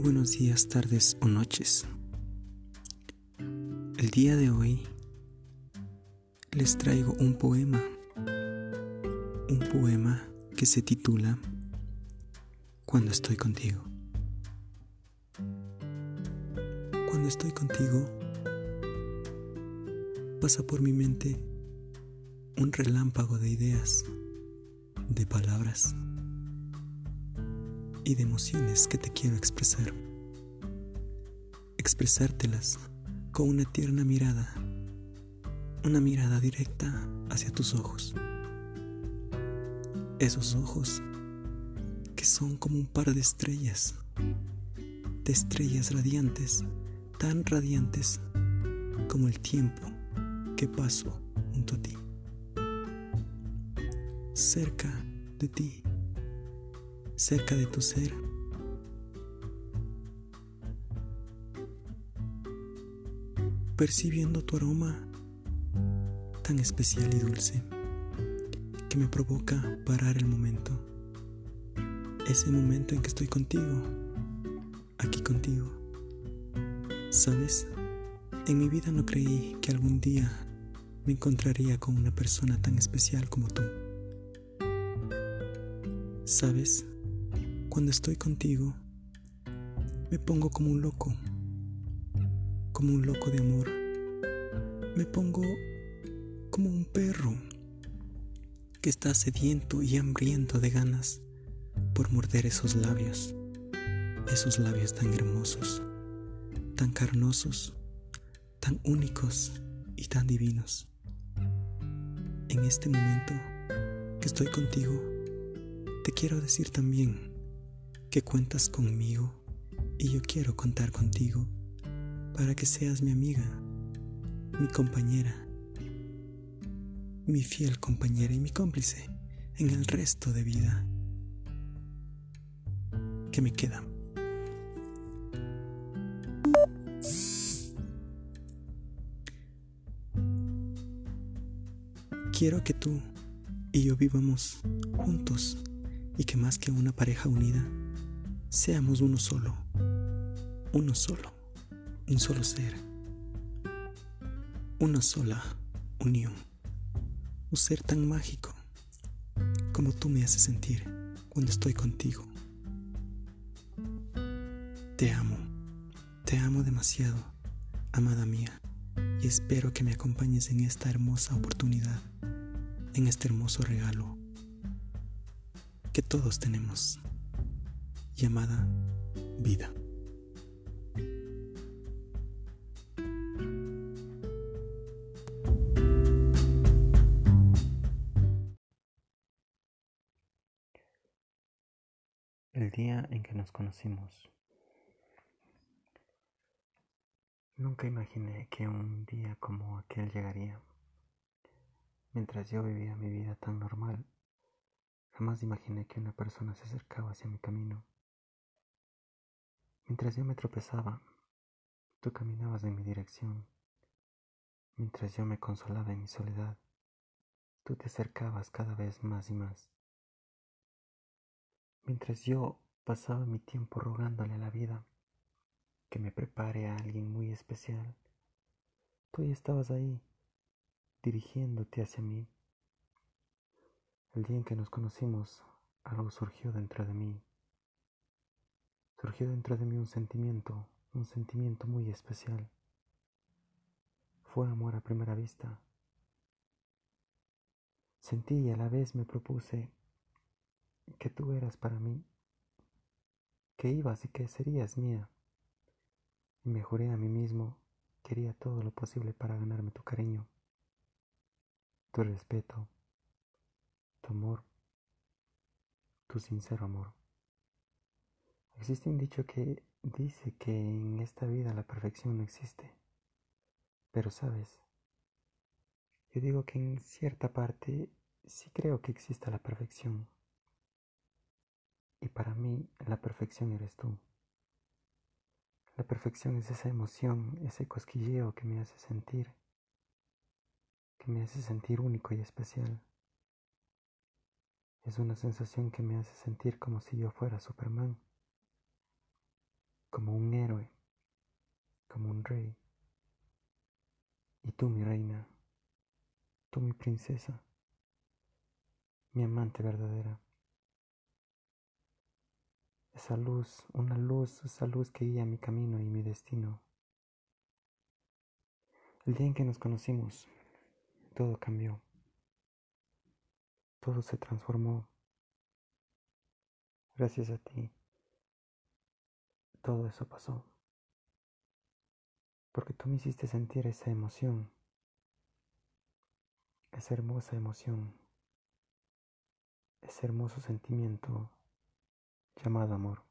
buenos días, tardes o noches. El día de hoy les traigo un poema, un poema que se titula Cuando estoy contigo. Cuando estoy contigo, pasa por mi mente un relámpago de ideas, de palabras y de emociones que te quiero expresar. Expresártelas con una tierna mirada, una mirada directa hacia tus ojos. Esos ojos que son como un par de estrellas, de estrellas radiantes, tan radiantes como el tiempo que paso junto a ti, cerca de ti cerca de tu ser. Percibiendo tu aroma tan especial y dulce que me provoca parar el momento. Ese momento en que estoy contigo, aquí contigo. ¿Sabes? En mi vida no creí que algún día me encontraría con una persona tan especial como tú. ¿Sabes? Cuando estoy contigo, me pongo como un loco, como un loco de amor. Me pongo como un perro que está sediento y hambriento de ganas por morder esos labios, esos labios tan hermosos, tan carnosos, tan únicos y tan divinos. En este momento que estoy contigo, te quiero decir también que cuentas conmigo y yo quiero contar contigo para que seas mi amiga, mi compañera, mi fiel compañera y mi cómplice en el resto de vida que me queda. Quiero que tú y yo vivamos juntos y que más que una pareja unida, seamos uno solo, uno solo, un solo ser, una sola unión, un ser tan mágico como tú me haces sentir cuando estoy contigo. Te amo, te amo demasiado, amada mía, y espero que me acompañes en esta hermosa oportunidad, en este hermoso regalo que todos tenemos llamada vida. El día en que nos conocimos. Nunca imaginé que un día como aquel llegaría. Mientras yo vivía mi vida tan normal, jamás imaginé que una persona se acercaba hacia mi camino Mientras yo me tropezaba, tú caminabas en mi dirección. Mientras yo me consolaba en mi soledad, tú te acercabas cada vez más y más. Mientras yo pasaba mi tiempo rogándole a la vida que me prepare a alguien muy especial, tú ya estabas ahí, dirigiéndote hacia mí. El día en que nos conocimos, algo surgió dentro de mí surgió dentro de mí un sentimiento, un sentimiento muy especial. Fue amor a primera vista. Sentí y a la vez me propuse que tú eras para mí, que ibas y que serías mía. Y me juré a mí mismo que haría todo lo posible para ganarme tu cariño, tu respeto, tu amor, tu sincero amor. Existe un dicho que dice que en esta vida la perfección no existe. Pero sabes, yo digo que en cierta parte sí creo que exista la perfección. Y para mí la perfección eres tú. La perfección es esa emoción, ese cosquilleo que me hace sentir, que me hace sentir único y especial. Es una sensación que me hace sentir como si yo fuera Superman como un héroe, como un rey. Y tú, mi reina, tú, mi princesa, mi amante verdadera. Esa luz, una luz, esa luz que guía mi camino y mi destino. El día en que nos conocimos, todo cambió. Todo se transformó. Gracias a ti, todo eso pasó. Porque tú me hiciste sentir esa emoción, esa hermosa emoción, ese hermoso sentimiento llamado amor.